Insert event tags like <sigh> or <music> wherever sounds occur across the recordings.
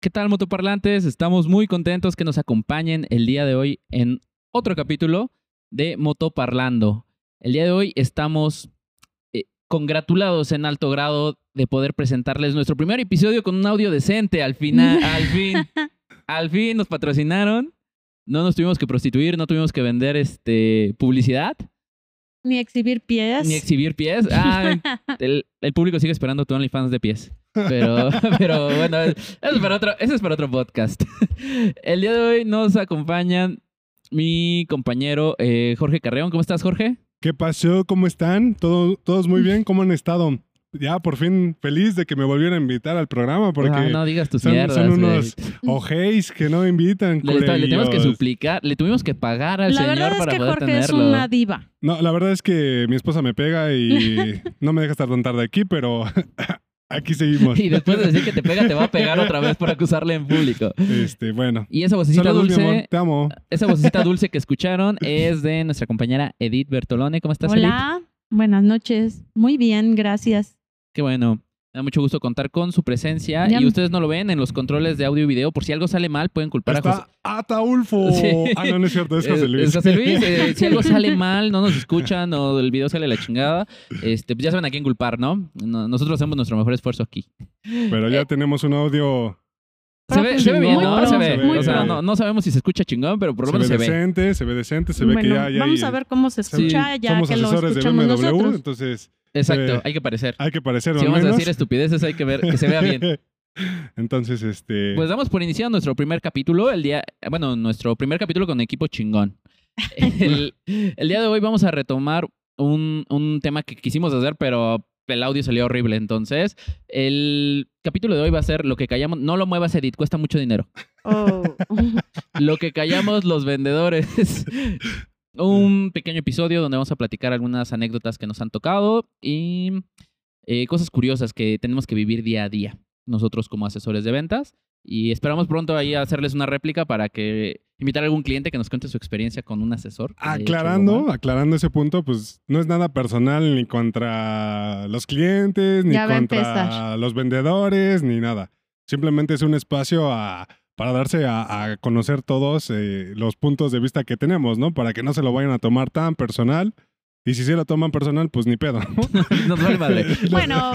¿Qué tal, motoparlantes? Estamos muy contentos que nos acompañen el día de hoy en otro capítulo de Motoparlando. El día de hoy estamos eh, congratulados en alto grado de poder presentarles nuestro primer episodio con un audio decente. Al final, <laughs> al fin, al fin nos patrocinaron. No nos tuvimos que prostituir, no tuvimos que vender este publicidad. Ni exhibir pies. Ni exhibir pies. Ah, <laughs> el, el público sigue esperando tu OnlyFans de pies. Pero, <laughs> pero bueno, eso es, para otro, eso es para otro podcast. <laughs> El día de hoy nos acompañan mi compañero eh, Jorge Carreón. ¿Cómo estás, Jorge? ¿Qué pasó? ¿Cómo están? ¿Todo, ¿Todos muy bien? ¿Cómo han estado? Ya por fin feliz de que me volvieran a invitar al programa porque Ah, no digas tus son, mierdas. son unos ojéis que no invitan. Le, le tenemos que suplicar, le tuvimos que pagar al La señor verdad es para que poder Jorge es tenerlo. una diva. No, la verdad es que mi esposa me pega y <laughs> no me deja estar tan tarde aquí, pero <laughs> aquí seguimos. Y después de decir que te pega, te va a pegar otra vez por acusarle en público. Este, bueno. Y esa vocecita Saludos, mi amor. dulce, Te amo. esa vocecita dulce que escucharon <laughs> es de nuestra compañera Edith Bertolone. ¿Cómo estás, Edith? Hola, buenas noches. Muy bien, gracias. Qué bueno. Me da mucho gusto contar con su presencia. Ya- Y ustedes no lo ven en los controles de audio y video. Por si algo sale mal, pueden culpar a José. Está Ataulfo. <laughs> Sí. Ah, no, no es cierto, es José Eh, Luis. es José Luis. Eh, si algo <laughs> sale mal, no nos escuchan o el video sale la chingada, este, pues ya saben a quién culpar, ¿no? No- Nosotros hacemos nuestro mejor esfuerzo aquí. Pero ya tenemos un audio. Se ve, se ve bien, ¿no? pro, se ve. muy o sea, pro. no, no sabemos si se escucha chingón, pero por lo se ve menos se ve. decente, se ve decente, se ve bueno, que ya, ya vamos hay- a ver cómo se escucha ya somos que lo asesores de escuchamos BMW, nosotros. entonces Exacto, Eh, hay que parecer. hay que parecerlo Si vamos a decir estupideces, hay que ver que se vea bien. <laughs> Entonces, este. Pues damos por iniciado nuestro primer capítulo, el día, bueno, nuestro primer capítulo con equipo chingón. <laughs> El, el día de hoy vamos a retomar un, un tema que quisimos hacer, pero el audio salió horrible. Entonces, el capítulo de hoy va a ser lo que callamos. No lo muevas, Edith, cuesta mucho dinero. Oh. <laughs> Lo que callamos los vendedores. Un pequeño episodio donde vamos a platicar algunas anécdotas que nos han tocado y eh, cosas curiosas que tenemos que vivir día a día nosotros como asesores de ventas. Y esperamos pronto ahí hacerles una réplica para que invitar a algún cliente que nos cuente su experiencia con un asesor. algo Aclarando, aclarando ese punto, pues no es nada personal ni contra los clientes, ni Ya contra los vendedores, ni nada. Simplemente es un espacio a- para darse a, a conocer todos eh, los puntos de vista que tenemos, ¿no? Para que no se lo vayan a tomar tan personal. Y si se lo toman personal, pues ni pedo. ¿no? <laughs> Nos vale madre. <laughs> Bueno,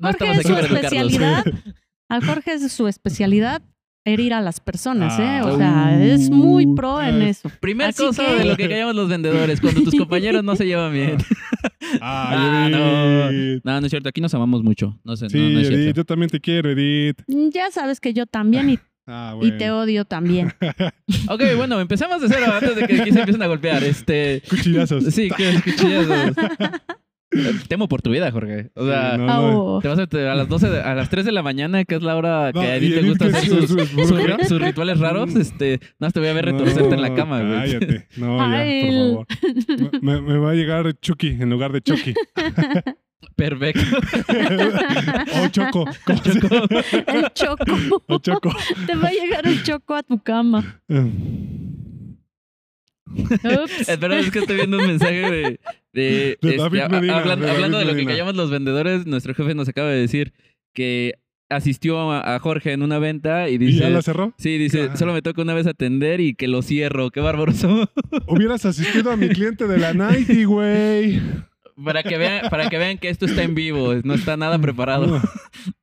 No Jorge es su especialidad. A Jorge es su especialidad herir a las personas, ¿eh? O Ah. sea, es muy pro en ah. eso. Primer Así cosa que- de lo que callamos los vendedores, cuando tus compañeros no se llevan bien. <laughs> Ah, no. No, no es cierto, aquí nos amamos mucho. No sé, Sí, no, no es Edith, cierto. yo también te quiero, Edith. Ya sabes que yo también y, Ah, y te odio también. <laughs> Ok, bueno, empezamos de cero antes de que aquí se empiecen a golpear. Este. Cuchillazos. Sí, que cuchillazos. <laughs> Temo por tu vida, Jorge. O sea, Sí, no, no. Oh. te vas a, a las 12, de- a las 3 de la mañana, que es la hora que No, a le Edith, gusta hacer sus, rituales raros. Este, no, te voy a ver retorcerte en la cama, güey. Cállate. No, ya, por favor. Me, me va a llegar Chucky en lugar de Chucky. <laughs> Perfecto. <laughs> o Choco. ¿Cómo se- El choco. <laughs> O Choco. Te va a llegar el choco a tu cama. <laughs> Espera, es que estoy viendo un mensaje de. De, De este, Medina, de hablando de lo que callamos los vendedores, nuestro jefe nos acaba de decir que asistió a, a Jorge en una venta y ¿Y dice. ya la cerró? Sí, dice, Ah. solo me toca una vez atender y que lo cierro. Qué bárbaro. Hubieras asistido a mi cliente de la Nike, güey. Para que vean, para que vean que esto está en vivo, no está nada preparado.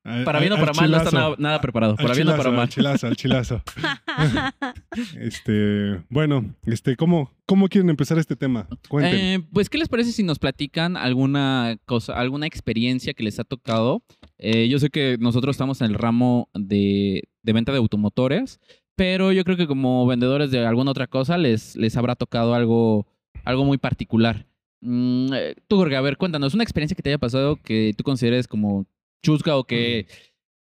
Al- <laughs> Para bien o para mal, no está nada, nada preparado. Para bien o para mal. Al chilazo, al chilazo. <laughs> <laughs> Este, bueno, este, ¿cómo, cómo quieren empezar este tema? Cuenten. Eh, pues, ¿qué les parece si nos platican alguna cosa, alguna experiencia que les ha tocado? Eh, yo sé que nosotros estamos en el ramo de, de venta de automotores, pero yo creo que como vendedores de alguna otra cosa les, les habrá tocado algo, algo muy particular. Mm, eh, tú, Jorge, a ver, cuéntanos una experiencia que te haya pasado que tú consideres como chusca o que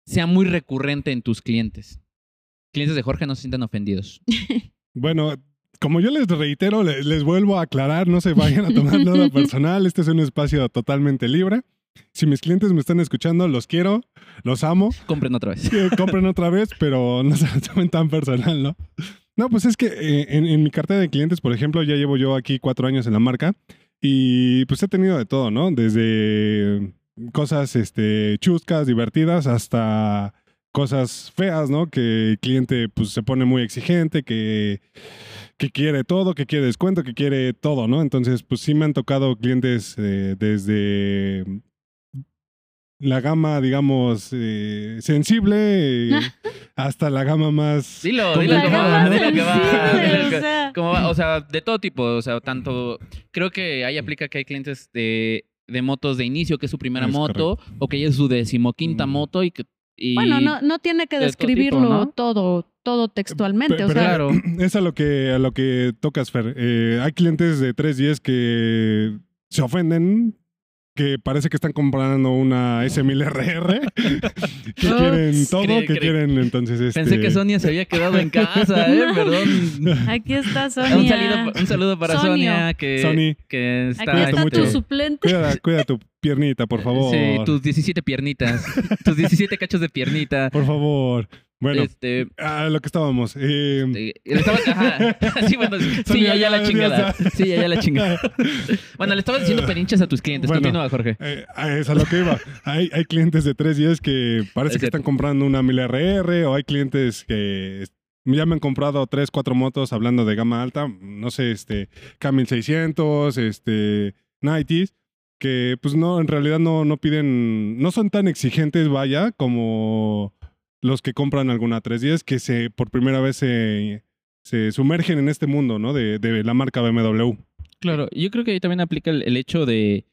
sea muy recurrente en tus clientes. Clientes de Jorge no se sientan ofendidos. <laughs> Bueno, como yo les reitero, le- les, vuelvo a aclarar, no se vayan a tomar nada <laughs> personal. Este es un espacio totalmente libre. Si mis clientes me están escuchando, los quiero, los amo. Compren otra vez. Compren otra vez, pero no se lo tomen tan personal, ¿no? No, pues es que eh, en, en mi cartera de clientes, por ejemplo, ya llevo yo aquí cuatro años en la marca y pues he tenido de todo, ¿no? Desde cosas este, chuscas, divertidas, hasta cosas feas, ¿no? Que el cliente pues se pone muy exigente, que, que quiere todo, que quiere descuento, que quiere todo, ¿no? Entonces, pues sí me han tocado clientes eh, desde la gama, digamos, eh, sensible eh, <laughs> hasta la gama más... Dilo, dilo La que gama va, dilo que va. o que- sea. como va, O sea, de todo tipo, o sea, tanto... Creo que ahí aplica que hay clientes de, de motos de inicio, que es su primera Es moto, o que ya es su decimoquinta Mm. moto y que... y- Bueno, no, no tiene que de todo tipo, describirlo ¿no? todo, todo textualmente. O sea, claro. Es a lo que, a lo que tocas, Fer. Eh, hay clientes de 310 que se ofenden, que parece que están comprando una S1000RR, <laughs> que quieren todo, Cree- que cree- quieren entonces... Este... Pensé que Sonia se había quedado en casa, ¿eh? <laughs> Perdón. aquí está Sonia. Un saludo, un saludo para Sonio. Sonia, que, Sony. que está... Aquí está mucho. tu suplente. Cuida, cuida tu piernita, por favor. Sí, tus 17 piernitas. tus 17 cachos de piernita. Por favor. Bueno, Este, a lo que estábamos. eh, le estaba- ajá. <laughs> Sí, bueno, sí, ya, ya la chingada. Sí, ya, ya la chingada. Bueno, le estabas diciendo perinchas a tus clientes. Bueno. Continúa, Jorge. Eh, es a lo que iba. Hay, hay clientes de 310 que parece Es que cierto. están comprando una 1000RR o hay clientes que ya me han comprado 3, 4 motos hablando de gama alta. No sé, este, K1600, este, 90s, que pues no, en realidad no, no piden, no son tan exigentes, vaya, como los que compran alguna 310 que se por primera vez se, se sumergen en este mundo, ¿no? De, de la marca BMW. Claro, yo creo que ahí también aplica el, el hecho de,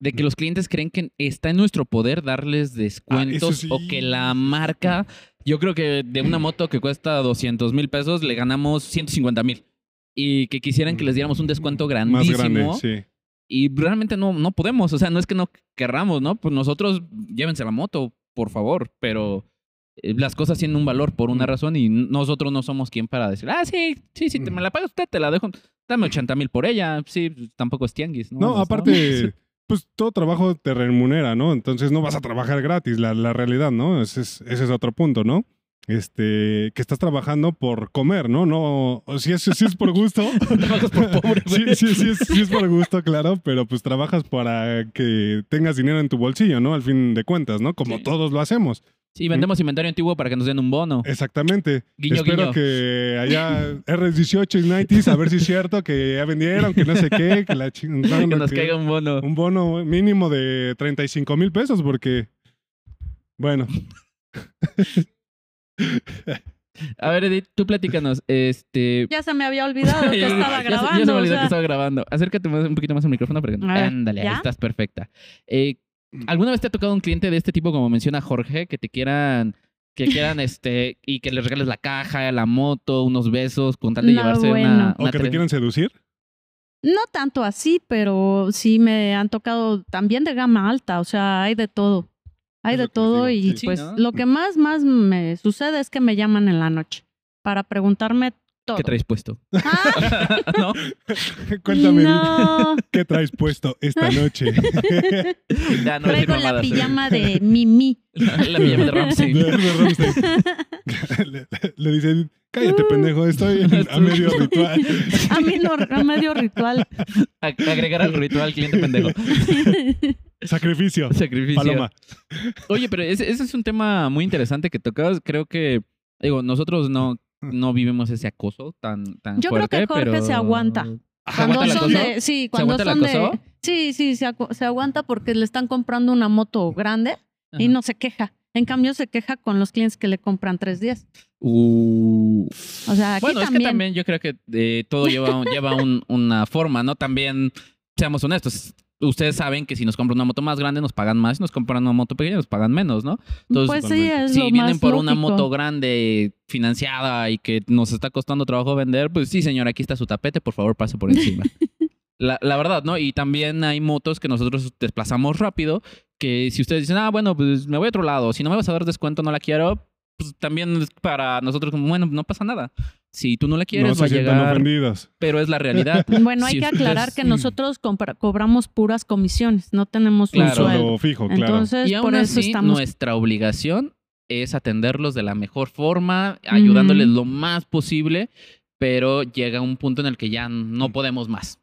de que los clientes creen que está en nuestro poder darles descuentos sí. o que la marca, yo creo que de una moto que cuesta 200 mil pesos le ganamos 150 mil. Y que quisieran que les diéramos un descuento Más grandísimo. grande, sí. Y realmente no, no podemos. O sea, no es que no querramos, ¿no? Pues nosotros llévense la moto, por favor. Pero las cosas tienen un valor por una razón y nosotros no somos quien para decir, ah, sí, sí, sí, te me la paga usted, te la dejo. Dame 80 mil por ella. Sí, pues, tampoco es tianguis, ¿no? No, aparte, <laughs> pues todo trabajo te remunera, ¿no? Entonces no vas a trabajar gratis, la, la realidad, ¿no? Ese es, ese es otro punto, ¿no? Este, que estás trabajando por comer, ¿no? No, si es, si es por gusto. <laughs> Trabajas por pobre, sí, güey. sí, sí es, sí es por gusto, claro, pero pues trabajas para que tengas dinero en tu bolsillo, ¿no? Al fin de cuentas, ¿no? Como Sí. todos lo hacemos. Sí, vendemos inventario antiguo para que nos den un bono. Exactamente. Guiño, Espero guiño. que allá <laughs> R18 y 90s, a ver si es cierto que ya vendieron, que no sé qué, que la chingada. <laughs> que nos caiga un bono. Un bono mínimo de 35 mil pesos porque, bueno, A ver, Edith, tú platícanos. Este. Ya se me había olvidado <laughs> que estaba ya se- grabando. Ya se me o olvidó sea. que estaba grabando. Acércate más- un poquito más al micrófono. Porque... Ándale, ahí estás perfecta. Eh, ¿Alguna vez te ha tocado un cliente de este tipo, como menciona Jorge, que te quieran, que quieran, <laughs> este, y que les regales la caja, la moto, unos besos, con tal de No, llevarse bueno. una, o que te quieran seducir. No tanto así, pero sí me han tocado también de gama alta, o sea, hay de todo. Hay de todo digo, y sí. pues lo que más, más me sucede es que me llaman en la noche para preguntarme todo. ¿Qué traes puesto? Ah, <laughs> <laughs> ¿No? Cuéntame, no, ¿qué traes puesto esta <laughs> noche? Ya, no traigo la mamadas, ¿eh? pijama de Mimi. La, la pijama de Ramsey. De- de Rammstein. le, le dicen, cállate pendejo, estoy en- a medio ritual. A mí no, a medio ritual. Ag- Agregar al ritual cliente pendejo. Sacrificio. Sacrificio. Paloma. Oye, pero ese, ese es un tema muy interesante que tocabas. Creo que, digo, nosotros no, no vivimos ese acoso tan, tan Yo creo fuerte, que Jorge pero... se aguanta. ¿Se Cuando aguanta son de, sí, cuando aguanta el son de, sí, sí, se, se aguanta porque le están comprando una moto grande y no se queja. En cambio, se queja con los clientes que le compran tres días. Uh. O sea, aquí Bueno, es también. que también yo creo que eh, todo lleva, lleva un- una forma, ¿no? También, seamos honestos, ustedes saben que si nos compran una moto más grande nos pagan más, si nos compran una moto pequeña nos pagan menos, ¿no? Entonces, pues sí, es si lo vienen más por una moto grande financiada y que nos está costando trabajo vender, pues sí, señor, aquí está su tapete, por favor, pase por encima. <laughs> la, la verdad, ¿no? Y también hay motos que nosotros desplazamos rápido, que si ustedes dicen, ah, bueno, pues me voy a otro lado, si no me vas a dar descuento, no la quiero, pues también es para nosotros como, bueno, no pasa nada. Si tú no la quieres, No va a llegar, ofendidos. pero es la realidad. <laughs> Bueno, hay Si que aclarar que nosotros cobramos puras comisiones, no tenemos Claro. un sueldo. Fijo, claro. Entonces, y aún por eso así, estamos. nuestra obligación es atenderlos de la mejor forma, ayudándoles lo más posible, pero llega un punto en el que ya no podemos más.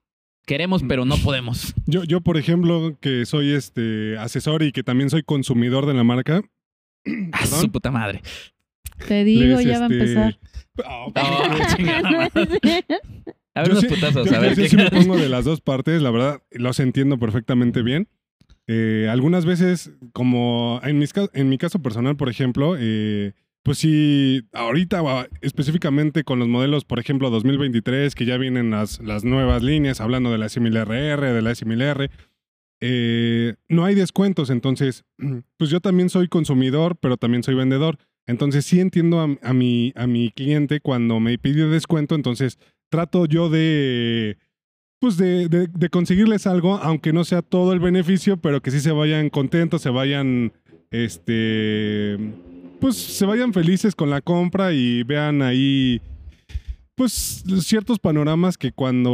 Queremos, pero no podemos. Yo, yo, por ejemplo, que soy este asesor y que también soy consumidor de la marca, <clears throat> Ah, su puta madre. Te digo, les, ya va a este, empezar. ah, Oh, <laughs> madre. A ver Yo unos sí- putazos, yo- a ver yo qué sí me pongo de las dos partes, la verdad, los entiendo perfectamente bien. Eh, algunas veces, como en, mis, en mi caso personal, por ejemplo, eh, pues sí, ahorita ah, específicamente con los modelos, por ejemplo, 2023, que ya vienen las, las nuevas líneas, hablando de la S1000RR, de la S1000R, eh, no hay descuentos, entonces, <clears throat> pues yo también soy consumidor, pero también soy vendedor. Entonces sí entiendo a, mi, a mi cliente cuando me pide descuento, entonces trato yo de, pues de, de conseguirles algo, aunque no sea todo el beneficio, pero que sí se vayan contentos, se vayan, este, pues se vayan felices con la compra y vean ahí, pues ciertos panoramas que cuando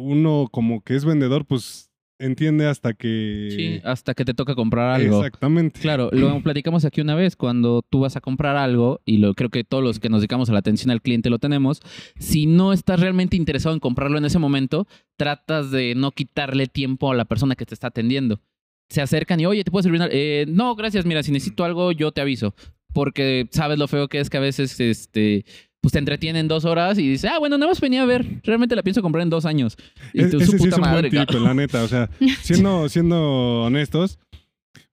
uno como que es vendedor, pues entiende hasta que... Sí, hasta que te toca comprar algo. Exactamente. Claro, lo <clears throat> platicamos aquí una vez, cuando tú vas a comprar algo, y lo creo que todos los que nos dedicamos a la atención al cliente lo tenemos, si no estás realmente interesado en comprarlo en ese momento, tratas de no quitarle tiempo a la persona que te está atendiendo. Se acercan y, oye, ¿te puedo servir? algo?". Eh, no, gracias, mira, si necesito algo, yo te aviso. Porque sabes lo feo que es que a veces, este, pues te entretienen dos horas y dices, ah, bueno, nada más venía a ver, realmente la pienso comprar en dos años. Y Es- tú, ese su sí es puta un madre, buen tip, la neta. O sea, <laughs> siendo, siendo honestos,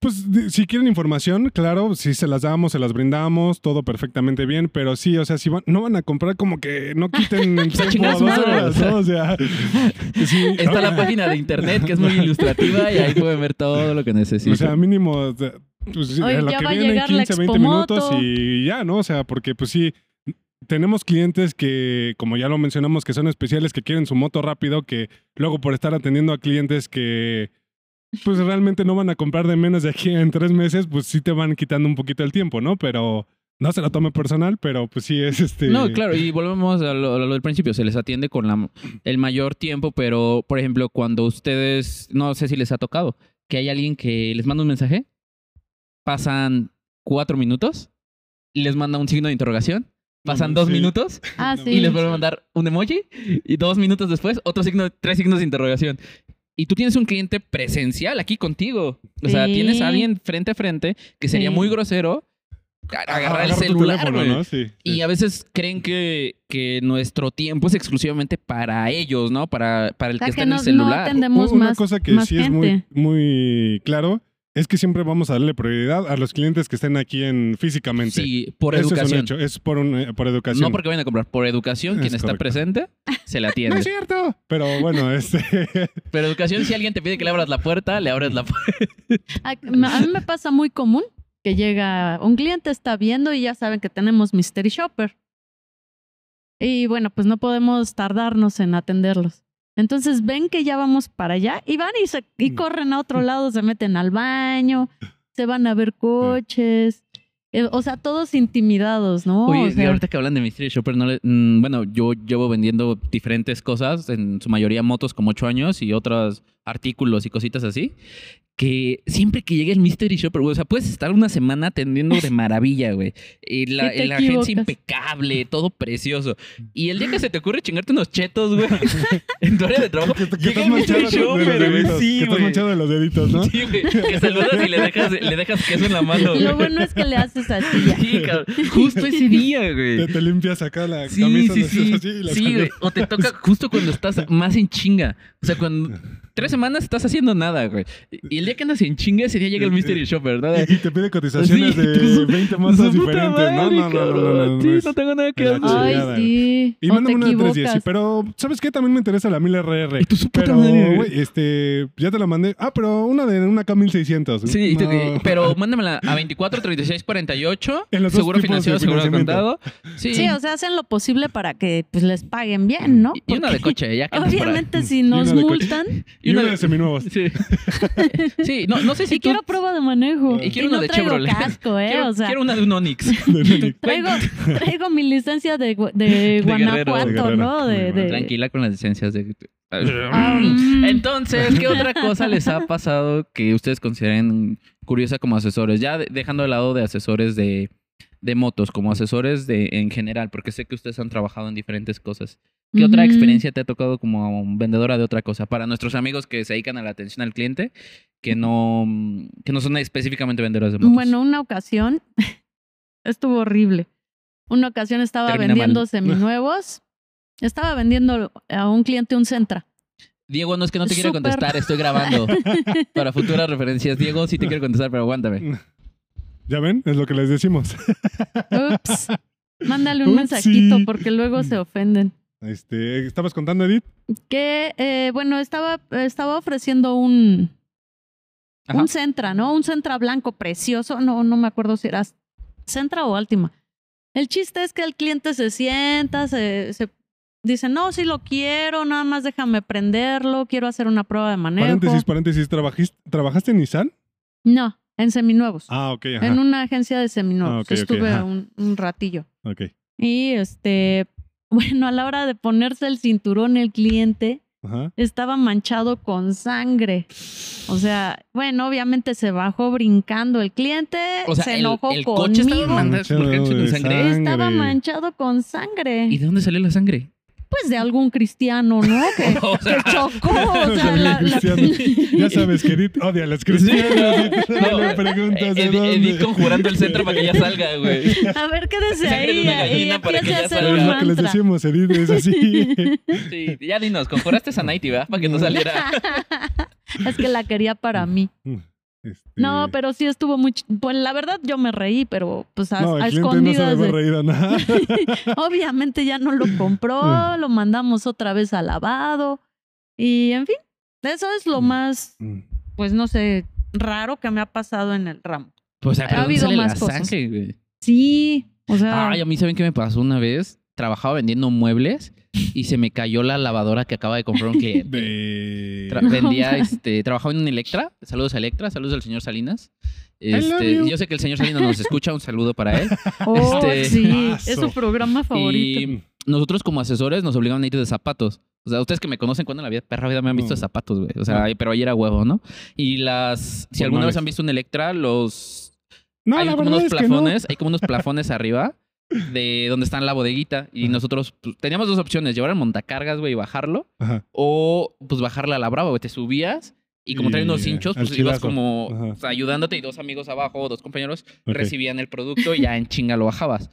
pues si quieren información, claro, si se las damos, se las brindamos, todo perfectamente bien, pero sí, o sea, si van, no van a comprar como que no quiten <laughs> el tiempo a dos horas, o sea. ¿no? O sea, <laughs> sí, Está la página de internet que es muy ilustrativa y ahí pueden ver todo lo que necesitan. O sea, mínimo, pues, Oye, a lo ya que va a viene en llegar la 15, 20 Expomoto. minutos y ya, ¿no? O sea, porque pues sí, tenemos clientes que, como ya lo mencionamos, que son especiales, que quieren su moto rápido, que luego por estar atendiendo a clientes que pues realmente no van a comprar de menos de aquí en tres meses, pues sí te van quitando un poquito el tiempo, ¿no? Pero no se lo tome personal, pero pues sí es este... No, claro, y volvemos a lo, del principio, se les atiende con la, el mayor tiempo, pero por ejemplo, cuando ustedes, no sé si les ha tocado, que hay alguien que les manda un mensaje, pasan cuatro minutos les manda un signo de interrogación, pasan No, dos sí. minutos <laughs> Ah, No, sí. y les vuelve a mandar un emoji y dos minutos después otro signo, tres signos de interrogación. Y tú tienes un cliente presencial aquí contigo. O sea, Sí. tienes a alguien frente a frente que sería Sí. muy grosero agarrar el celular, teléfono, güey. ¿no? Sí. Y a veces creen que, que nuestro tiempo es exclusivamente para ellos, ¿no? Para, para el O sea, que está que en el no, no celular. atendemos Una más, cosa que más sí es muy, muy claro es que siempre vamos a darle prioridad a los clientes que estén aquí en físicamente. sí, por Eso educación. Es, un hecho, es por, un- eh, por educación. no porque vayan a comprar, por educación, Es quien está presente se le <laughs> No atiende. es cierto. Pero bueno, este. <laughs> Pero educación, si alguien te pide que le abras la puerta, le abres la puerta. <laughs> A, a mí me pasa muy común que llega un cliente, está viendo y ya saben que tenemos Mystery Shopper. Y bueno, pues no podemos tardarnos en atenderlos. Entonces ven que ya vamos para allá y van y, se, y Mm. corren a otro <laughs> lado, se meten al baño, se van a ver coches. Eh, o sea, todos intimidados, ¿no? Oye, O y ahorita que hablan de Mystery Shopper, no le- mm, bueno, yo llevo vendiendo diferentes cosas, en su mayoría motos como ocho años y otros artículos y cositas así, que siempre que llegue el Mystery Shopper, güey, o sea, puedes estar una semana atendiendo de <laughs> maravilla, güey. Y la, la agencia impecable, todo precioso. Y el día que se te ocurre chingarte unos chetos, güey, <laughs> en tu área de trabajo, que, que llega estás el Mystery manchado de los Shopper, güey. deditos. Sí, que estás güey. manchado de los deditos, ¿no? Sí, güey. Que saludas y le dejas, le dejas queso en la mano, güey. Lo bueno es que le haces así. Sí, cabrón. Justo ese día, güey. Te, te limpias acá la Sí, camisa, sí, sí. así y la Sí, güey. O te toca justo cuando estás más en chinga. O sea, cuando <laughs> tres semanas estás haciendo nada, güey. Y el día que andas en chinga, ese día llega el Mystery Shopper, ¿no? Y, te pide cotizaciones Sí, de tú- 20 Su mazas puta diferentes. madre, no, no, no, no, no, cabrón. no, Sí, no tengo nada que hacer. Ay, sí. Y o te mándame una 310, sí, equivocas. pero ¿sabes qué? También me interesa la 1000RR. Y tu Pero, güey. este, ya te la mandé. Ah, pero una de una K1600. Sí, y te- No. pero mándamela a 24, 36, 48. En los dos seguro tipos de financiado, seguro contado. Sí. Sí, o sea, hacen lo posible para que pues les paguen bien, ¿no? y, y una de coche, ya que. Obviamente si nos de multan, Y una de seminuevos. Sí. <laughs> sí, no, no sé si y tú... quiero prueba de manejo. Y quiero no una de traigo Chevrolet. casco, ¿eh? quiero, o sea, quiero una de un Onix. <laughs> <laughs> traigo, traigo mi licencia de, Gu- de Guerrero. Guanajuato, De Guerrero. ¿no? De. Tranquila con las licencias de... Mm. Entonces, ¿qué otra cosa les ha pasado que ustedes consideren curiosa como asesores? Ya de- dejando de lado de asesores de, de motos, como asesores de en general, porque sé que ustedes han trabajado en diferentes cosas. ¿Qué otra Ujú. experiencia te ha tocado como vendedora de otra cosa? Para nuestros amigos que se dedican a la atención al cliente, que no, que no son específicamente vendedores de motos. Bueno, una ocasión <laughs> estuvo horrible. Una ocasión estaba Termina vendiendo mal. seminuevos. Estaba vendiendo a un cliente un Centra. Diego, no es que no te quiero contestar, estoy grabando. <laughs> Para futuras referencias. Diego, sí te quiero contestar, pero aguántame. ¿Ya ven? Es lo que les decimos. Ups. Mándale un <laughs> Upsi. mensajito porque luego se ofenden. Este, ¿Estabas contando, Edith? Que, eh, bueno, estaba, estaba ofreciendo un, Ajá. un Centra, ¿no? Un Centra blanco precioso. No, no me acuerdo si era Centra o Altima. El chiste es que el cliente se sienta, se, se dice, no, sí lo quiero, nada más déjame prenderlo, quiero hacer una prueba de manejo. Paréntesis, paréntesis. ¿trabajis- ¿Trabajaste en Nissan? No, en seminuevos. Ah, ok. Ajá. en una agencia de seminuevos. Ah, ok, ok, Estuve un, un ratillo. Ok. Y este, bueno, a la hora de ponerse el cinturón, el cliente Ajá. estaba manchado con sangre. O sea, bueno, obviamente se bajó brincando el cliente, O sea, se el, enojó el coche estaba conmigo. Manchado por con sangre. Estaba manchado con sangre. ¿Y de dónde salió la sangre? Pues de algún cristiano, ¿no? <laughs> Que, O que chocó. O <laughs> sea, la- la-. <laughs> Ya sabes que Edith odia a las cristianas. y No, le preguntas de Edi- dónde. Edith conjurando el centro para que ya salga, güey. a ver, quédese Sangre de ahí una y gallina para empiece que a ya hacer Pero un es lo que les decimos, Edith, es así. Sí, ya dinos, conjuraste a Nighty, ¿verdad? Para que no saliera. es que la quería para mí. Este, No, pero sí estuvo muy... ch- Pues la verdad yo me reí, pero pues a, No, el a cliente no se escondidas. de- reír nada. <laughs> Obviamente ya no lo compró, <laughs> lo mandamos otra vez a lavado. Y en fin, eso es lo Mm. más, pues no sé, raro que me ha pasado en el ramo. Pues, Ha habido más la cosas. sangre, güey? Sí, o sea... Ay, a mí, ¿saben qué me pasó una vez? Trabajaba vendiendo muebles y se me cayó la lavadora que acaba de comprar un cliente. <laughs> De... Tra- No, vendía, este, trabajaba en Electra. Saludos a Electra, saludos al señor Salinas. Este, yo sé que el señor Salinas nos escucha, un saludo para él. oh, este- sí, es su programa favorito. Y nosotros como asesores nos obligaban a ir de zapatos. O sea, ustedes que me conocen cuando en la vida perra vida me han visto No. de zapatos, güey. O sea, No. pero ayer era huevo, ¿no? Y las... Si alguna vez han visto un Electra, los... No, hay la como verdad unos es que no. plafones, hay como unos plafones arriba de donde está la bodeguita. Y Ajá. nosotros pues, teníamos dos opciones, llevar el montacargas, güey, y bajarlo. Ajá. O pues bajarla a la brava, güey. Te subías y como traen unos hinchos, pues ibas como o sea, ayudándote y dos amigos abajo, dos compañeros, recibían el producto y ya en chinga lo bajabas.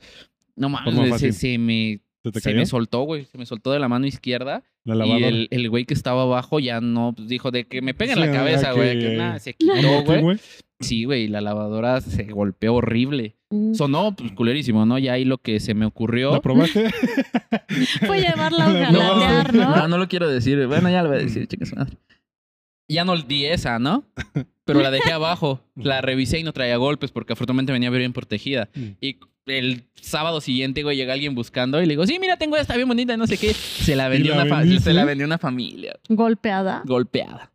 No mames, güey, fácil. se, se me, ¿Se me soltó, güey. Se me soltó de la mano izquierda. La Y el, el güey que estaba abajo ya no, pues dijo de que me pega en Sí, la cabeza, ah, güey. que- Que nada, se ¿Cómo quitó, güey? Sí, güey, la lavadora se golpeó horrible. Uf, Sonó, pues, culerísimo, ¿no? Ya ahí lo que se me ocurrió. ¿La probaste? <laughs> Fue llevarla a La- <laughs> galatear, ¿no? no, no lo quiero decir. Bueno, ya lo voy a decir, chicas. Ya no di esa, ¿no? Pero la dejé abajo. <laughs> La revisé y no traía golpes porque afortunadamente venía bien protegida. Mm. Y el sábado siguiente, güey, llega alguien buscando y le digo, sí, mira, tengo esta bien bonita, no sé qué. Se la vendió, la una, fa- vendiste? se la vendió una familia Golpeada. golpeada.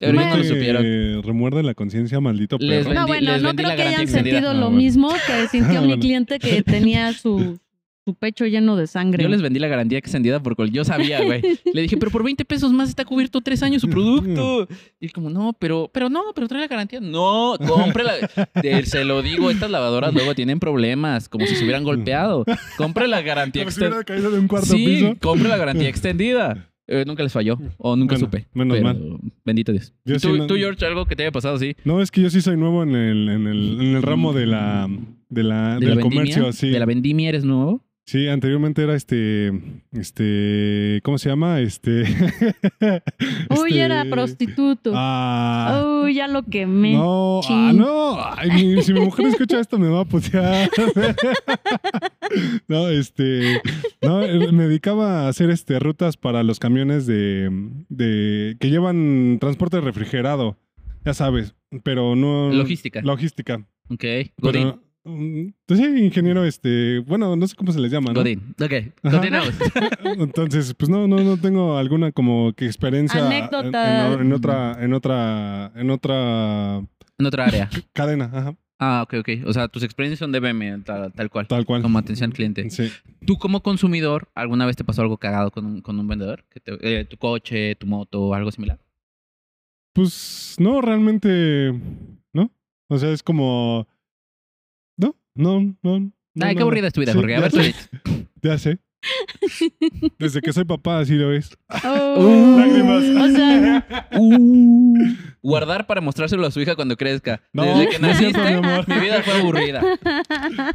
Pero no supieron. Eh, remuerde la conciencia, maldito Les perro. vendí- No, bueno, les no creo que hayan extendida. sentido Ah, lo bueno. mismo que <laughs> sintió Ah, mi bueno. cliente que tenía su, su pecho lleno de sangre. Yo les vendí la garantía extendida porque yo sabía, güey. Le dije, pero por 20 pesos más está cubierto tres años su producto. Y él como, no, pero, pero no, pero trae la garantía. No, compre la. <laughs> De- se lo digo, estas lavadoras luego tienen problemas, como si se hubieran golpeado. Compre la garantía Como si hubiera extendida. caído de un cuarto Sí, piso. compre la garantía <laughs> extendida. Eh, nunca les falló, o nunca Bueno, supe. menos pero, mal. Bendito Dios. Yo ¿Y sí tú, no- tú, George, algo que te haya pasado así? No, es que yo sí soy nuevo en el, en el, en el ramo de la, de la, ¿De del la vendimia? comercio, sí. ¿De la vendimia eres nuevo? Sí, anteriormente era este, este, ¿cómo se llama? Este. <laughs> Uy, este- era prostituto. Ah. Uy, ya lo quemé. No, ah, no. Ay, mi- si mi mujer escucha esto me va a putear. <laughs> no, este, no, eh, me dedicaba a hacer este rutas para los camiones de, de que llevan transporte refrigerado, ya sabes, pero no Logística. Logística. Ok. Godín. Pero, pues sí, ingeniero, este, bueno, no sé cómo se les llama, ¿no? Godín. Ok, continuamos. <laughs> Entonces, pues no, no, no tengo alguna como que experiencia en- Anécdota. En, en otra, en otra, en otra en otra área. <laughs> cadena, ajá, Ah, ok, ok. O sea, tus experiencias son de BM, tal, tal cual. tal cual. Como atención al cliente. Sí. ¿Tú como consumidor, alguna vez te pasó algo cagado con un, con un vendedor? Que te- eh, ¿Tu coche, tu moto algo similar? Pues no, realmente, ¿no? O sea, es como, no, no, no. no Ay, qué aburrida es tu vida, Sí, Jorge. A ya ver, sé, Ya sé. Desde que soy papá, así lo es. Oh. Lágrimas. O sea, <laughs> Uh, guardar para mostrárselo a su hija cuando crezca. No, Desde que no naciste, mi amor. mi vida fue aburrida.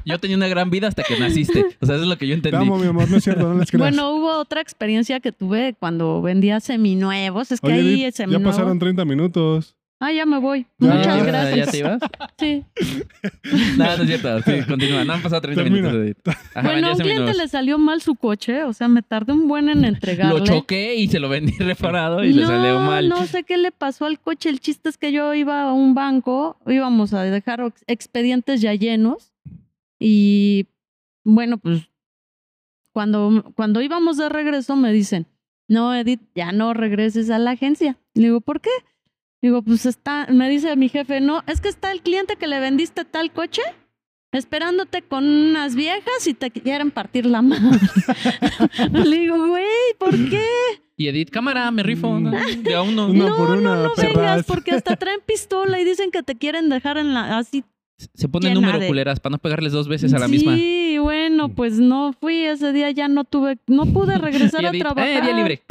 Yo tenía una gran vida hasta que naciste. O sea, eso es lo que yo Te entendí. amo, mi amor, no es cierto, no les creas. bueno, hubo otra experiencia que tuve cuando vendía seminuevos. Es que Oye, ahí Edith, ya pasaron 30 minutos. Ah, ya me voy. Ya, Muchas ya, gracias. ¿Ya te ibas? <laughs> Sí. <laughs> No, no es cierto. Sí, continúa. No han pasado 30 Termina. minutos. Edith. Ajá, bueno, a un cliente le salió mal su coche. O sea, me tardé un buen en entregarle. Lo choqué y se lo vendí <laughs> reparado y le salió mal. No sé qué le pasó al coche. El chiste es que yo iba a un banco, íbamos a dejar ex- expedientes ya llenos. Y bueno, pues cuando, cuando íbamos de regreso me dicen, no, Edith, ya no regreses a la agencia. Le digo, ¿por qué? Digo, pues está, me dice mi jefe, no, es que está el cliente que le vendiste tal coche esperándote con unas viejas y te quieren partir la mano. <laughs> Le digo, güey, ¿por qué? Y Edith, cámara, me rifo. ¿no? De a uno. No, por una, no, no perras. vengas, porque hasta <laughs> traen pistola y dicen que te quieren dejar en la así. Se pone Llena número de- culeras para no pegarles dos veces a la sí, misma. Bueno, pues no fui ese día, ya no tuve, no pude <laughs> regresar Y a Edith, trabajar. eh, día libre.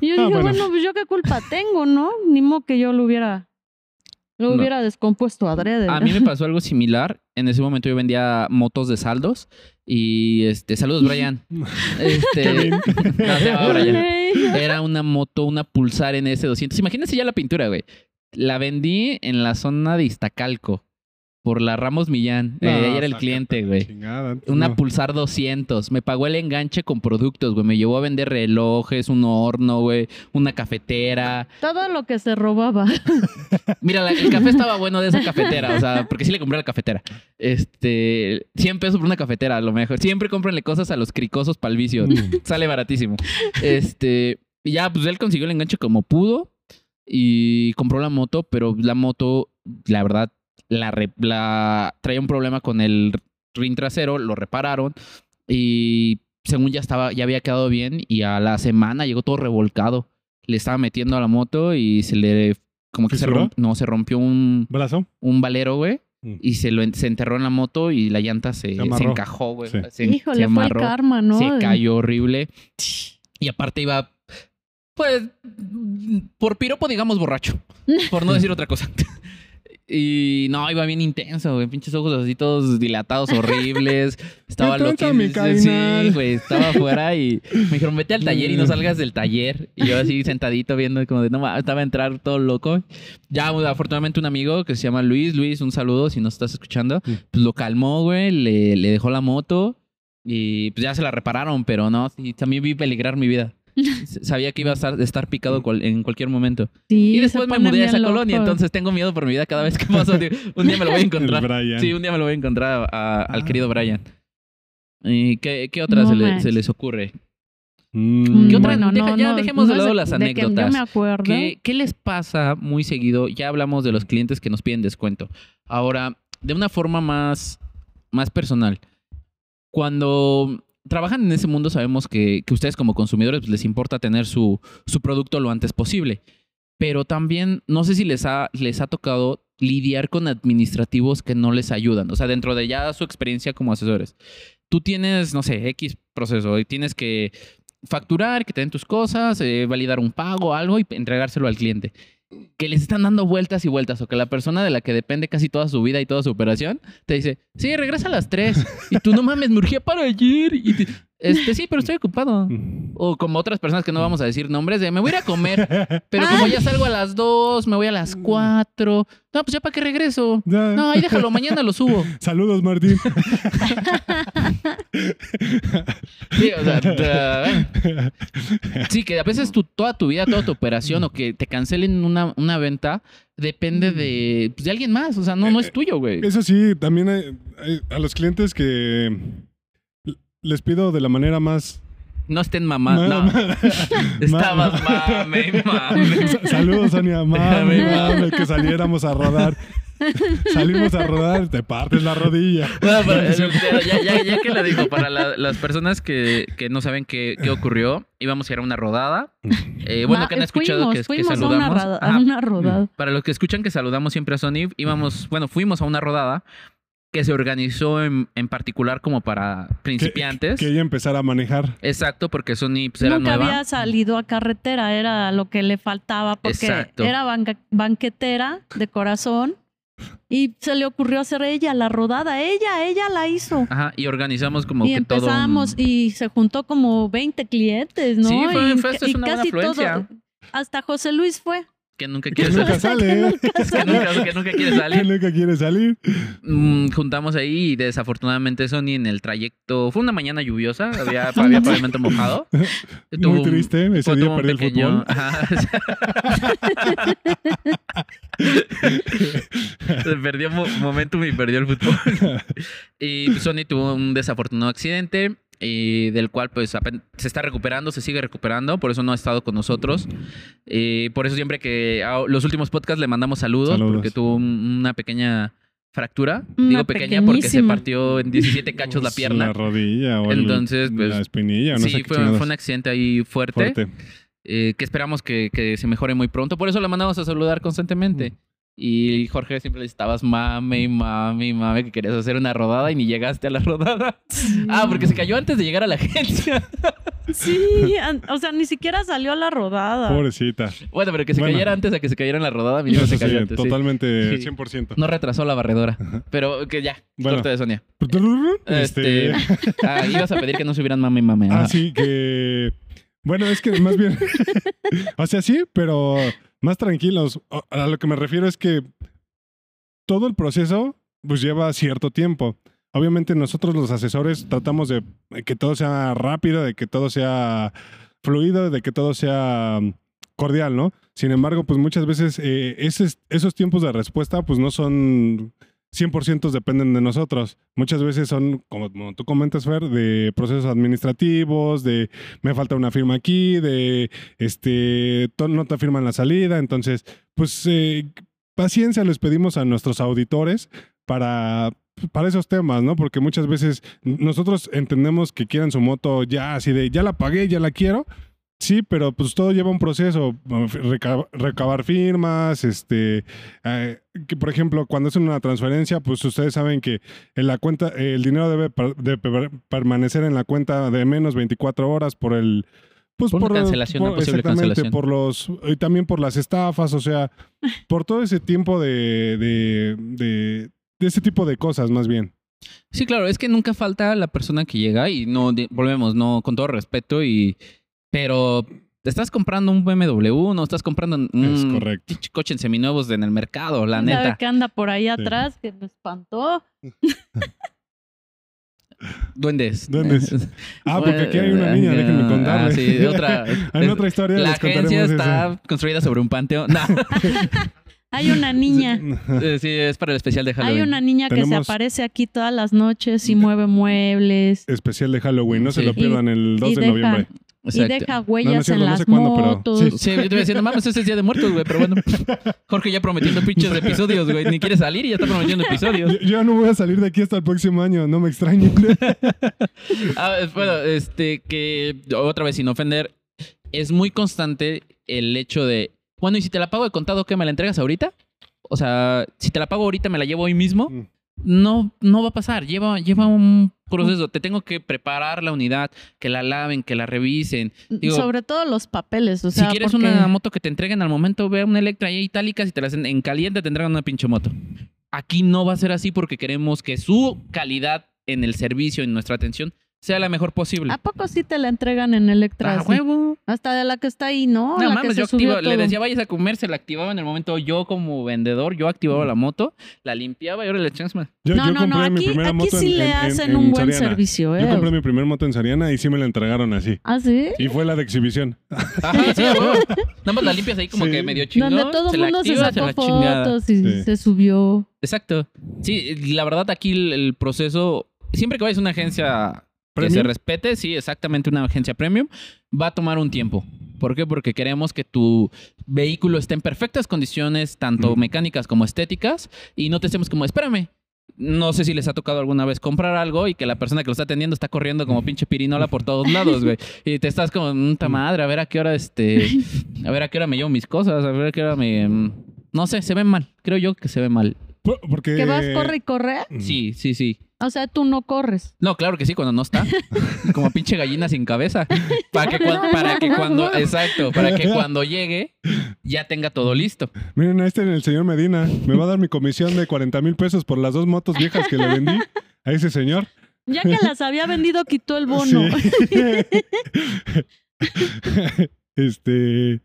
Y yo Ah, dije, bueno. bueno. pues yo qué culpa tengo, ¿no? Ni modo que yo lo hubiera, lo No. hubiera descompuesto adrede. A mí me pasó algo <laughs> similar. En ese momento yo vendía motos de saldos. Y este, saludos, Brian. <laughs> Este, no, Brian. Era una moto, una Pulsar NS200. Imagínense ya la pintura, güey. La vendí en la zona de Iztacalco. Por la Ramos Millán. No, Eh, ahí era el cliente, güey. Una no. Pulsar 200. Me pagó el enganche con productos, güey. Me llevó a vender relojes, un horno, güey. Una cafetera. Todo lo que se robaba. <laughs> Mira, la- el café estaba bueno de esa cafetera, o sea, porque sí le compré la cafetera. Este, 100 pesos por una cafetera, a lo mejor. Siempre cómprenle cosas a los cricosos para el vicio. Mm. <laughs> Sale baratísimo. Este, y ya, pues él consiguió el enganche como pudo y compró la moto, pero la moto, la verdad, la, re- la traía un problema con el rin trasero, lo repararon y según ya estaba, ya había quedado bien y a la semana llegó todo revolcado. Le estaba metiendo a la moto y se le como que se rompió, no, se rompió un, ¿Brazo? un valero, güey, Mm. y se lo se enterró en la moto y la llanta se, Se se, amarró. encajó, güey. Sí. Se, Híjole, se fue el amarró, karma, ¿no? se cayó horrible. Y aparte iba, pues, por piropo, digamos, borracho. Por no <laughs> decir otra cosa. Y no, iba bien intenso, güey. Pinches ojos así todos dilatados, horribles. <laughs> Estaba ¿Qué tranza, loquísimo. mi carnal? Sí, güey. Estaba afuera y me dijeron, vete al taller y no salgas del taller. Y yo así sentadito viendo como de, no, estaba a entrar todo loco. Ya, afortunadamente un amigo que se llama Luis. Luis, un saludo si nos estás escuchando. Mm. Pues lo calmó, güey. Le, le dejó la moto. Y pues ya se la repararon, pero no, sí, también vi peligrar mi vida. Sabía que iba a estar, estar picado cual- en cualquier momento. Sí, Y después me mudé a esa colonia, entonces tengo miedo por mi vida cada vez que paso. Un día me lo voy a <laughs> encontrar. Sí, un día me lo voy a encontrar a- al Ah. querido Brian. ¿Y qué, qué otra No se, le- manches. se les ocurre? Mm. ¿Qué otra- Bueno, deja- no, ya no, dejemos de lado las de que anécdotas. yo me acuerdo. ¿Qué, qué les pasa muy seguido? Ya hablamos de los clientes que nos piden descuento. Ahora, de una forma más, más personal. Cuando trabajan en ese mundo, sabemos que, que ustedes como consumidores pues, les importa tener su, su producto lo antes posible. Pero también, no sé si les ha, les ha tocado lidiar con administrativos que no les ayudan. O sea, dentro de ya su experiencia como asesores. Tú tienes, no sé, X proceso y tienes que facturar, que te den tus cosas, eh, validar un pago, algo y entregárselo al cliente. Que les están dando vueltas y vueltas, o que la persona de la que depende casi toda su vida y toda su operación te dice, sí, regresa a las 3. Y tú, no mames, me urgía para ayer. Y te- este, sí, pero estoy ocupado. <laughs> O como otras personas que no vamos a decir nombres, de me voy a ir a comer, <laughs> pero como ya salgo a las 2, me voy a las 4. No, pues ya para qué regreso. No, ahí déjalo, mañana lo subo. <laughs> Saludos, Martín. Sí, o sea, sí, que a veces tu, toda tu vida, toda tu operación o que te cancelen una, una venta depende de, pues, de alguien más. O sea, no, no es tuyo, güey. Eso sí, también hay- hay- a los clientes que les pido de la manera más... No estén mamando. No, <laughs> estabas mame, <laughs> mame. Sa- Saludos, Sonia. <laughs> Mame, Mame. mame, que saliéramos a rodar. Salimos a rodar, te partes la rodilla. Pero, eh, pero ya, ya, ya que la digo, para la- las personas que, que no saben qué, qué ocurrió, íbamos a ir a una rodada. Eh, bueno, que han escuchado fuimos, que, que fuimos saludamos. A una, rada- a Ajá. una rodada. Para los que escuchan que saludamos siempre a Sony, íbamos, bueno, fuimos a una rodada que se organizó en, en particular como para principiantes. Que ella empezara a manejar. Exacto, porque Sony pues, era Nunca nueva. había salido a carretera, era lo que le faltaba porque Exacto. era banca- banquetera de corazón y se le ocurrió hacer ella la rodada, ella, ella la hizo. Ajá, y organizamos como y que todo. un- empezamos y se juntó como 20 clientes, ¿no? Sí, fue- y, fue- esto es y una buena casi todo, hasta José Luis fue. Que nunca Que quiere nunca salir. sale. <laughs> ¿eh? que, nunca, que nunca quiere Que salir. nunca quiere salir. Mm, juntamos ahí y desafortunadamente Sony en el trayecto. Fue una mañana lluviosa, había, <laughs> había pavimento mojado. <laughs> Tuvo Muy un- triste. Ese día un perdí el fútbol. Se perdió mo- momentum y perdió el fútbol. y Sony tuvo un desafortunado accidente. Y del cual pues se está recuperando, se sigue recuperando, por eso no ha estado con nosotros. Eh, por eso siempre que a los últimos podcasts le mandamos saludos, Saludos. porque tuvo un- una pequeña fractura. Una Digo pequeña porque se partió en 17 cachos la pierna. La rodilla o Entonces, pues, la espinilla. No sí, sé fue, fue un accidente ahí fuerte, fuerte. eh, que esperamos que, que se mejore muy pronto. Por eso la mandamos a saludar constantemente. Y Jorge siempre le estabas mame y mame y mame que querías hacer una rodada y ni llegaste a la <laughs> rodada. Ah, porque se cayó antes de llegar a la agencia. Sí, o sea, ni siquiera salió a la rodada. Pobrecita. Bueno, pero que se Bueno. cayera antes de que se cayera en la rodada, mínimo Eso se sí, cayó antes. sí. totalmente Sí. 100%. No retrasó la barredora. Pero que ya, Bueno. corte de Sonia. Este... Este, <laughs> ah, ibas a pedir que no subieran mame y mame. Ah, ajá. sí, que. Bueno, es que más bien. <laughs> o sea, sí, pero más tranquilos. A lo que me refiero es que todo el proceso, pues lleva cierto tiempo. Obviamente, nosotros los asesores tratamos de que todo sea rápido, de que todo sea fluido, de que todo sea mm, cordial, ¿no? Sin embargo, pues muchas veces eh, esos, esos tiempos de respuesta, pues no son 100% dependen de nosotros. Muchas veces son, como, tú comentas, Fer, de procesos administrativos, de me falta una firma aquí, de este no te firman la salida. Entonces, pues eh, paciencia les pedimos a nuestros auditores para para esos temas, ¿no? Porque muchas veces nosotros entendemos que quieren su moto ya así de ya la pagué, ya la quiero. Sí, pero pues todo lleva un proceso, reca- recabar firmas, este, eh, que por ejemplo cuando hacen una transferencia, pues ustedes saben que en la cuenta, el dinero debe per- de per- permanecer en la cuenta de menos 24 horas por el, pues Por una cancelación, una posible cancelación. por los, y también por las estafas, o sea, <laughs> por todo ese tiempo de, de, de, de ese tipo de cosas más bien. Sí, claro, es que nunca falta la persona que llega y no volvemos, no con todo respeto y pero te estás comprando un BMW, no estás comprando un Es coche en seminuevos en el mercado, la ¿Sabe neta. que anda por ahí atrás que me espantó? <laughs> Duendes. Duendes. <laughs> Ah, porque aquí hay una niña, Ah, déjenme contarle. ah, sí, otra. <laughs> en otra historia la agencia eso. está construida sobre un panteón. No, Hay una niña. eh, sí, es para el especial de Halloween. Hay una niña que se aparece aquí todas las noches y mueve muebles Especial de Halloween, no se Sí. lo pierdan el 2 y de deja- noviembre. Y deja huellas cierto, en no las sé cuándo, pero motos. sí. Sí, yo te iba diciendo, mames, ese es Día de Muertos, güey, pero bueno. <laughs> Jorge ya prometiendo pinches episodios, güey. Ni quiere salir y ya está prometiendo episodios. Yo, no voy a salir de aquí hasta el próximo año, no me extrañen. <laughs> Ah, bueno, este, que otra vez sin ofender, es muy constante el hecho de, bueno, y si te la pago de contado, ¿qué me la entregas ahorita? O sea, si te la pago ahorita, me la llevo hoy mismo. Mm. No, no va a pasar. Lleva, lleva un proceso. Te tengo que preparar la unidad, que la laven, que la revisen. Digo, Sobre todo los papeles, o sea, si quieres porque- una moto que te entreguen al momento, ve a una Electra ahí itálica, si te la hacen en caliente, te entregan una pinche moto. Aquí no va a ser así porque queremos que su calidad en el servicio, en nuestra atención, sea la mejor posible. ¿A poco sí te la entregan en Electra? Ah, huevo. Hasta de la que está ahí, ¿no? No la mames, que se yo subió activo, le todo. decía vayas a comer, se la activaba en el momento yo como vendedor, yo activaba la moto, la limpiaba y ahora le echabas más. Yo, no, yo no, no, aquí, aquí moto sí en- le en- en- hacen en un buen servicio, ¿eh? Yo compré mi primer moto en Sariana y sí me la entregaron así. ¿Ah, sí? Y fue la de exhibición. Ajá, sí. Nada más la limpias ahí como Sí. que medio chingón. Donde todo se el mundo se activa, sacó la chingada. fotos y Sí. se subió. Exacto. Sí, la verdad aquí el, el proceso, siempre que vayas a una agencia que se respete, sí, exactamente una agencia premium, va a tomar un tiempo. ¿Por qué? Porque queremos que tu vehículo esté en perfectas condiciones, tanto Mm. mecánicas como estéticas, y no te estemos como, espérame. No sé si les ha tocado alguna vez comprar algo y que la persona que lo está atendiendo está corriendo como pinche pirinola por todos <laughs> lados, güey. Y te estás como, puta madre, a ver a qué hora este. <laughs> A ver a qué hora me llevo mis cosas, a ver a qué hora me. mm, No sé, se ve mal. Creo yo que se ve mal. Porque... Que vas, corre y corre. Mm. Sí, sí, sí. O sea, tú no corres. No, claro que sí, cuando no está. <laughs> Como pinche gallina sin cabeza. Para que, cuan- para que cuando, exacto, para que cuando llegue ya tenga todo listo. Miren, a este el señor Medina. Me va a dar mi comisión de 40 mil pesos por las dos motos viejas que le vendí a ese señor. Ya que las había vendido, quitó el bono. Sí. <laughs> este.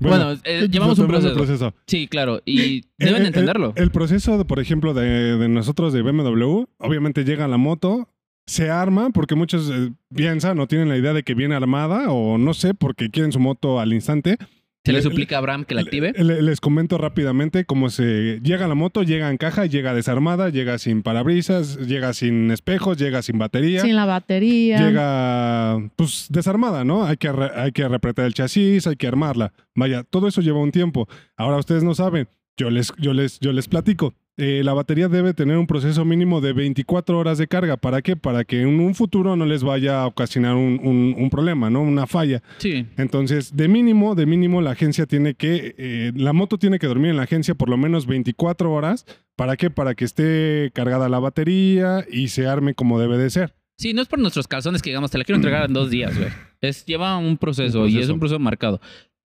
Bueno, eh, llevamos un proceso. Sí, claro, y deben El- entenderlo. El, el proceso, por ejemplo, de, de nosotros de BMW, obviamente llega la moto, se arma, porque muchos eh, piensan o tienen la idea de que viene armada, o no sé, porque quieren su moto al instante. Se le le- suplica a Abraham que la active. Le- les comento rápidamente cómo se llega la moto, llega en caja, llega desarmada, llega sin parabrisas, llega sin espejos, llega sin batería. Sin la batería. Llega, pues, desarmada, ¿no? Hay que, hay que repretar el chasis, hay que armarla. Vaya, todo eso lleva un tiempo. Ahora ustedes no saben, yo les, yo les, yo les platico. Eh, la batería debe tener un proceso mínimo de 24 horas de carga. ¿Para qué? Para que en un futuro no les vaya a ocasionar un, un- un problema, ¿no? Una falla. Sí. Entonces, de mínimo, de mínimo, la agencia tiene que, eh, la moto tiene que dormir en la agencia por lo menos 24 horas. ¿Para qué? Para que esté cargada la batería y se arme como debe de ser. Sí, no es por nuestros calzones que digamos, te la quiero entregar en dos días, güey. Es, lleva un proceso, Un y es un proceso marcado.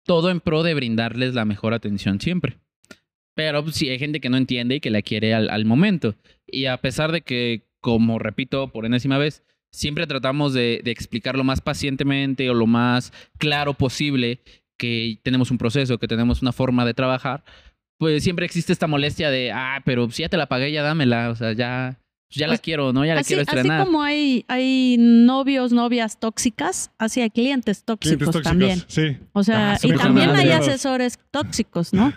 Todo en pro de brindarles la mejor atención siempre. Pero pues, sí, hay gente que no entiende y que la quiere al, al momento. Y a pesar de que, como repito por enésima vez, siempre tratamos de, de explicar lo más pacientemente o lo más claro posible que tenemos un proceso, que tenemos una forma de trabajar, pues siempre existe esta molestia de, ah, pero si ya te la pagué, ya dámela, o sea, ya, ya la Así- quiero, ¿no? Ya la Así, quiero así estrenar. como hay, hay novios, novias tóxicas, así hay clientes tóxicos, Clientes tóxicos, también. sí. O sea, Ah, y también hay asesores tóxicos, ¿no?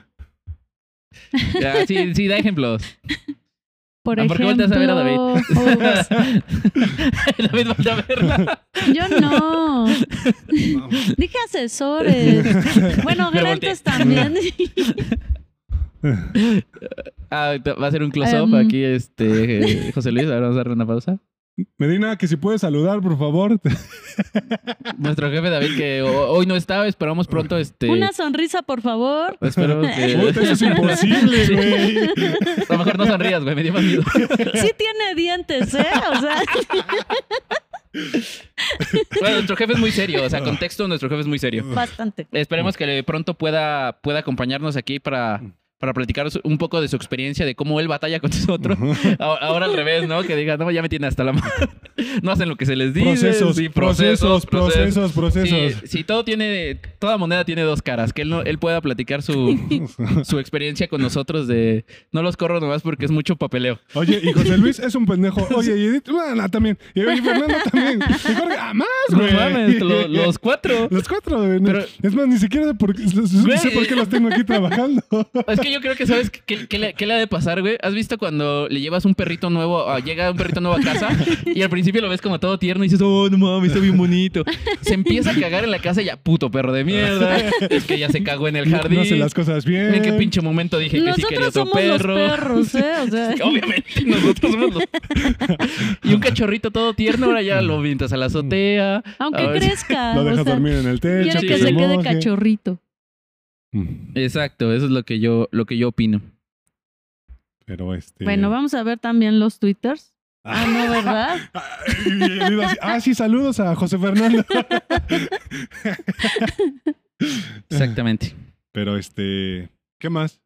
Ya, sí, sí, da ejemplos. Por Ah, ¿por qué ejemplo, volteas a ver a David? <laughs> <laughs> David voltea a verla. yo no. Dije asesores. Bueno, Pero gerentes también. <laughs> Ah, va a ser un close-up Em. aquí, este, José Luis. Ahora vamos a darle una pausa. Medina, que si puedes saludar, por favor. Nuestro jefe David, que ho- hoy no está, esperamos pronto, este... Una sonrisa, por favor. Esperemos que... <laughs> Puta, eso es <laughs> imposible, güey. A lo mejor no sonrías, güey, me dio más miedo. <laughs> Sí tiene dientes, ¿eh? O sea, Bueno, nuestro jefe es muy serio, o sea, contexto, nuestro jefe es muy serio. bastante. Esperemos que pronto pueda, pueda acompañarnos aquí para, para platicar un poco de su experiencia, de cómo él batalla con nosotros. Ahora, ahora al revés, ¿no? Que diga, no, ya me tiene hasta la mano. <laughs> No hacen lo que se les dice. Procesos, sí, procesos, procesos, procesos. Sí, sí, todo tiene, toda moneda tiene dos caras. Que él, no, él pueda platicar su, <laughs> su experiencia con nosotros de no los corro nomás porque es mucho papeleo. Oye, y José Luis es un pendejo. <laughs> Oye, y Edith, bueno, también. Y Fernando también. Y Jorge, ah, más, No güey. mames, lo- los cuatro. Los cuatro, güey. Pero- es más, ni siquiera sé por, sé por qué los tengo aquí trabajando. Es que yo creo que sabes qué, qué le, qué le ha de pasar, güey. ¿Has visto cuando le llevas un perrito nuevo, ah, llega un perrito nuevo a casa y al principio lo ves como todo tierno y dices, oh, no mames, está bien bonito. Se empieza a cagar en la casa y ya, puto perro de mierda. Es que ya se cagó en el <laughs> No jardín. hace las cosas bien. En qué pinche momento dije que sí quería Nosotros otro somos perro. los perros, ¿eh? O sea, <laughs> Obviamente, nosotros somos los... Y un cachorrito todo tierno, ahora ya lo vintas a la azotea. aunque crezca. Lo o dejas sea, dormir en el techo. Quiere Sí, que sí. se quede cachorrito. Mm, Exacto, eso es lo que yo, lo que yo opino. Pero este. Bueno, vamos a ver también los twitters. Ah, no, <laughs> ¿verdad? Ah, sí, saludos a José Fernando. <laughs> Exactamente. Pero este. ¿Qué más?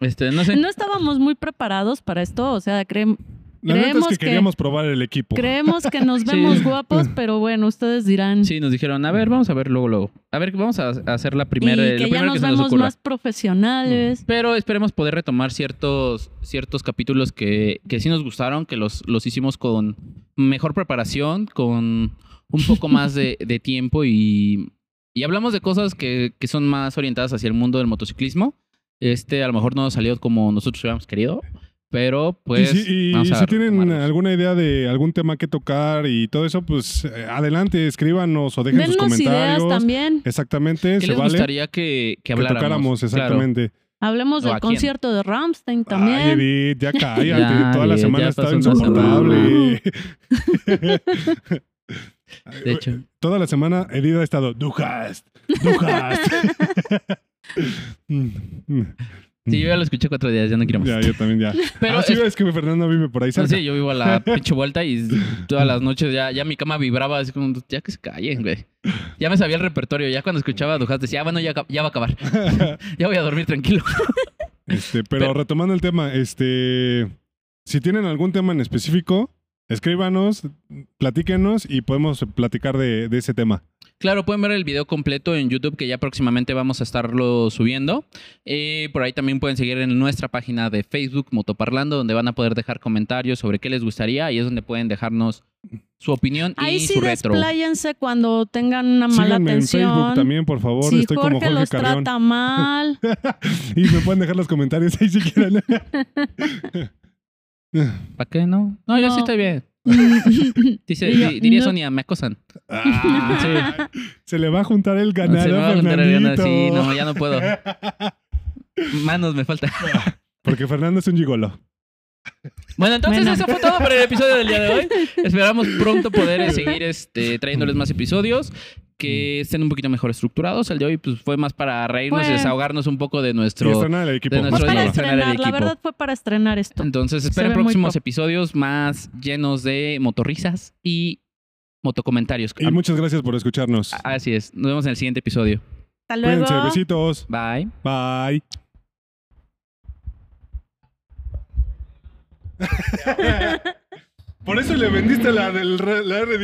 Este, no sé. No estábamos muy preparados para esto, o sea, creem- La neta es Creemos que, que- queríamos probar el equipo. creemos que nos <laughs> vemos guapos, pero bueno, ustedes dirán. Sí, nos dijeron, a ver, vamos a ver luego, luego. A ver, vamos a hacer la primera, y que ya nos que nos vemos más profesionales. Pero esperemos poder retomar ciertos, ciertos capítulos que, que sí nos gustaron, que los, los hicimos con mejor preparación, con un poco más de, <laughs> de tiempo y, y hablamos de cosas que, que son más orientadas hacia el mundo del motociclismo. Este a lo mejor no salió como nosotros hubiéramos querido, pero pues... y si, y vamos a si tienen alguna idea de algún tema que tocar y todo eso, pues eh, adelante, escríbanos o dejen sus Dennos ideas comentarios. también. Exactamente, ¿Qué se les vale. gustaría que, que que habláramos? tocáramos, Claro. exactamente. Hablemos ¿O del quién? concierto de Ramstein Ay, también. Edith, ya cállate. <laughs> Ya, Toda la semana una insoportable. <laughs> De hecho. Toda la semana Edith ha estado, Du hast, du hast. <laughs> Sí, yo ya lo escuché cuatro días, ya no quiero más. Ya, yo también ya. <laughs> Pero ah, sí, es- es que Fernando vive por ahí No, cerca. sí, yo vivo a la <laughs> pinche vuelta y todas las noches ya, ya mi cama vibraba así como, ya que se callen, güey. Ya me sabía el repertorio, ya cuando escuchaba a Dujas decía, ah, bueno, ya, ya va a acabar. <laughs> ya voy a dormir tranquilo. Este, pero, Pero- retomando el tema, este, si tienen algún tema en específico, escríbanos, platíquenos y podemos platicar de, de ese tema. Claro, pueden ver el video completo en YouTube que ya próximamente vamos a estarlo subiendo. Eh, por ahí también pueden seguir en nuestra página de Facebook Motoparlando, donde van a poder dejar comentarios sobre qué les gustaría y es donde pueden dejarnos su opinión Ahí y sí su retro. despláyense cuando tengan una mala Síganme en atención. Facebook también, por favor. si Estoy Jorge como Jorge los Carrión. trata mal. <laughs> y me pueden dejar los comentarios ahí si quieren. <laughs> <laughs> ¿Para qué no? No, yo No. sí estoy bien. <laughs> Dice, di- diría no. Sonia, me acosan. Ah, Se le va a juntar el ganado, Se me va a juntar el ganado. Sí, no, ya no puedo. <laughs> Manos me falta. Porque Fernando es un gigolo. Bueno, entonces Bueno. eso fue todo por el episodio del día de hoy. Esperamos pronto poder seguir este, trayéndoles más episodios que estén un poquito mejor estructurados. El de hoy pues, fue más para reírnos y desahogarnos un poco de Y nuestro... estrenar el equipo. de nuestro para día. estrenar el estrenar, la equipo. verdad fue para estrenar esto. Entonces esperen próximos episodios más llenos de motorrisas y motocomentarios. Y muchas gracias por escucharnos. Así es. Nos vemos en el siguiente episodio. Hasta luego. Cuídense, besitos. Bye. Bye. <laughs> Por eso le vendiste la del la R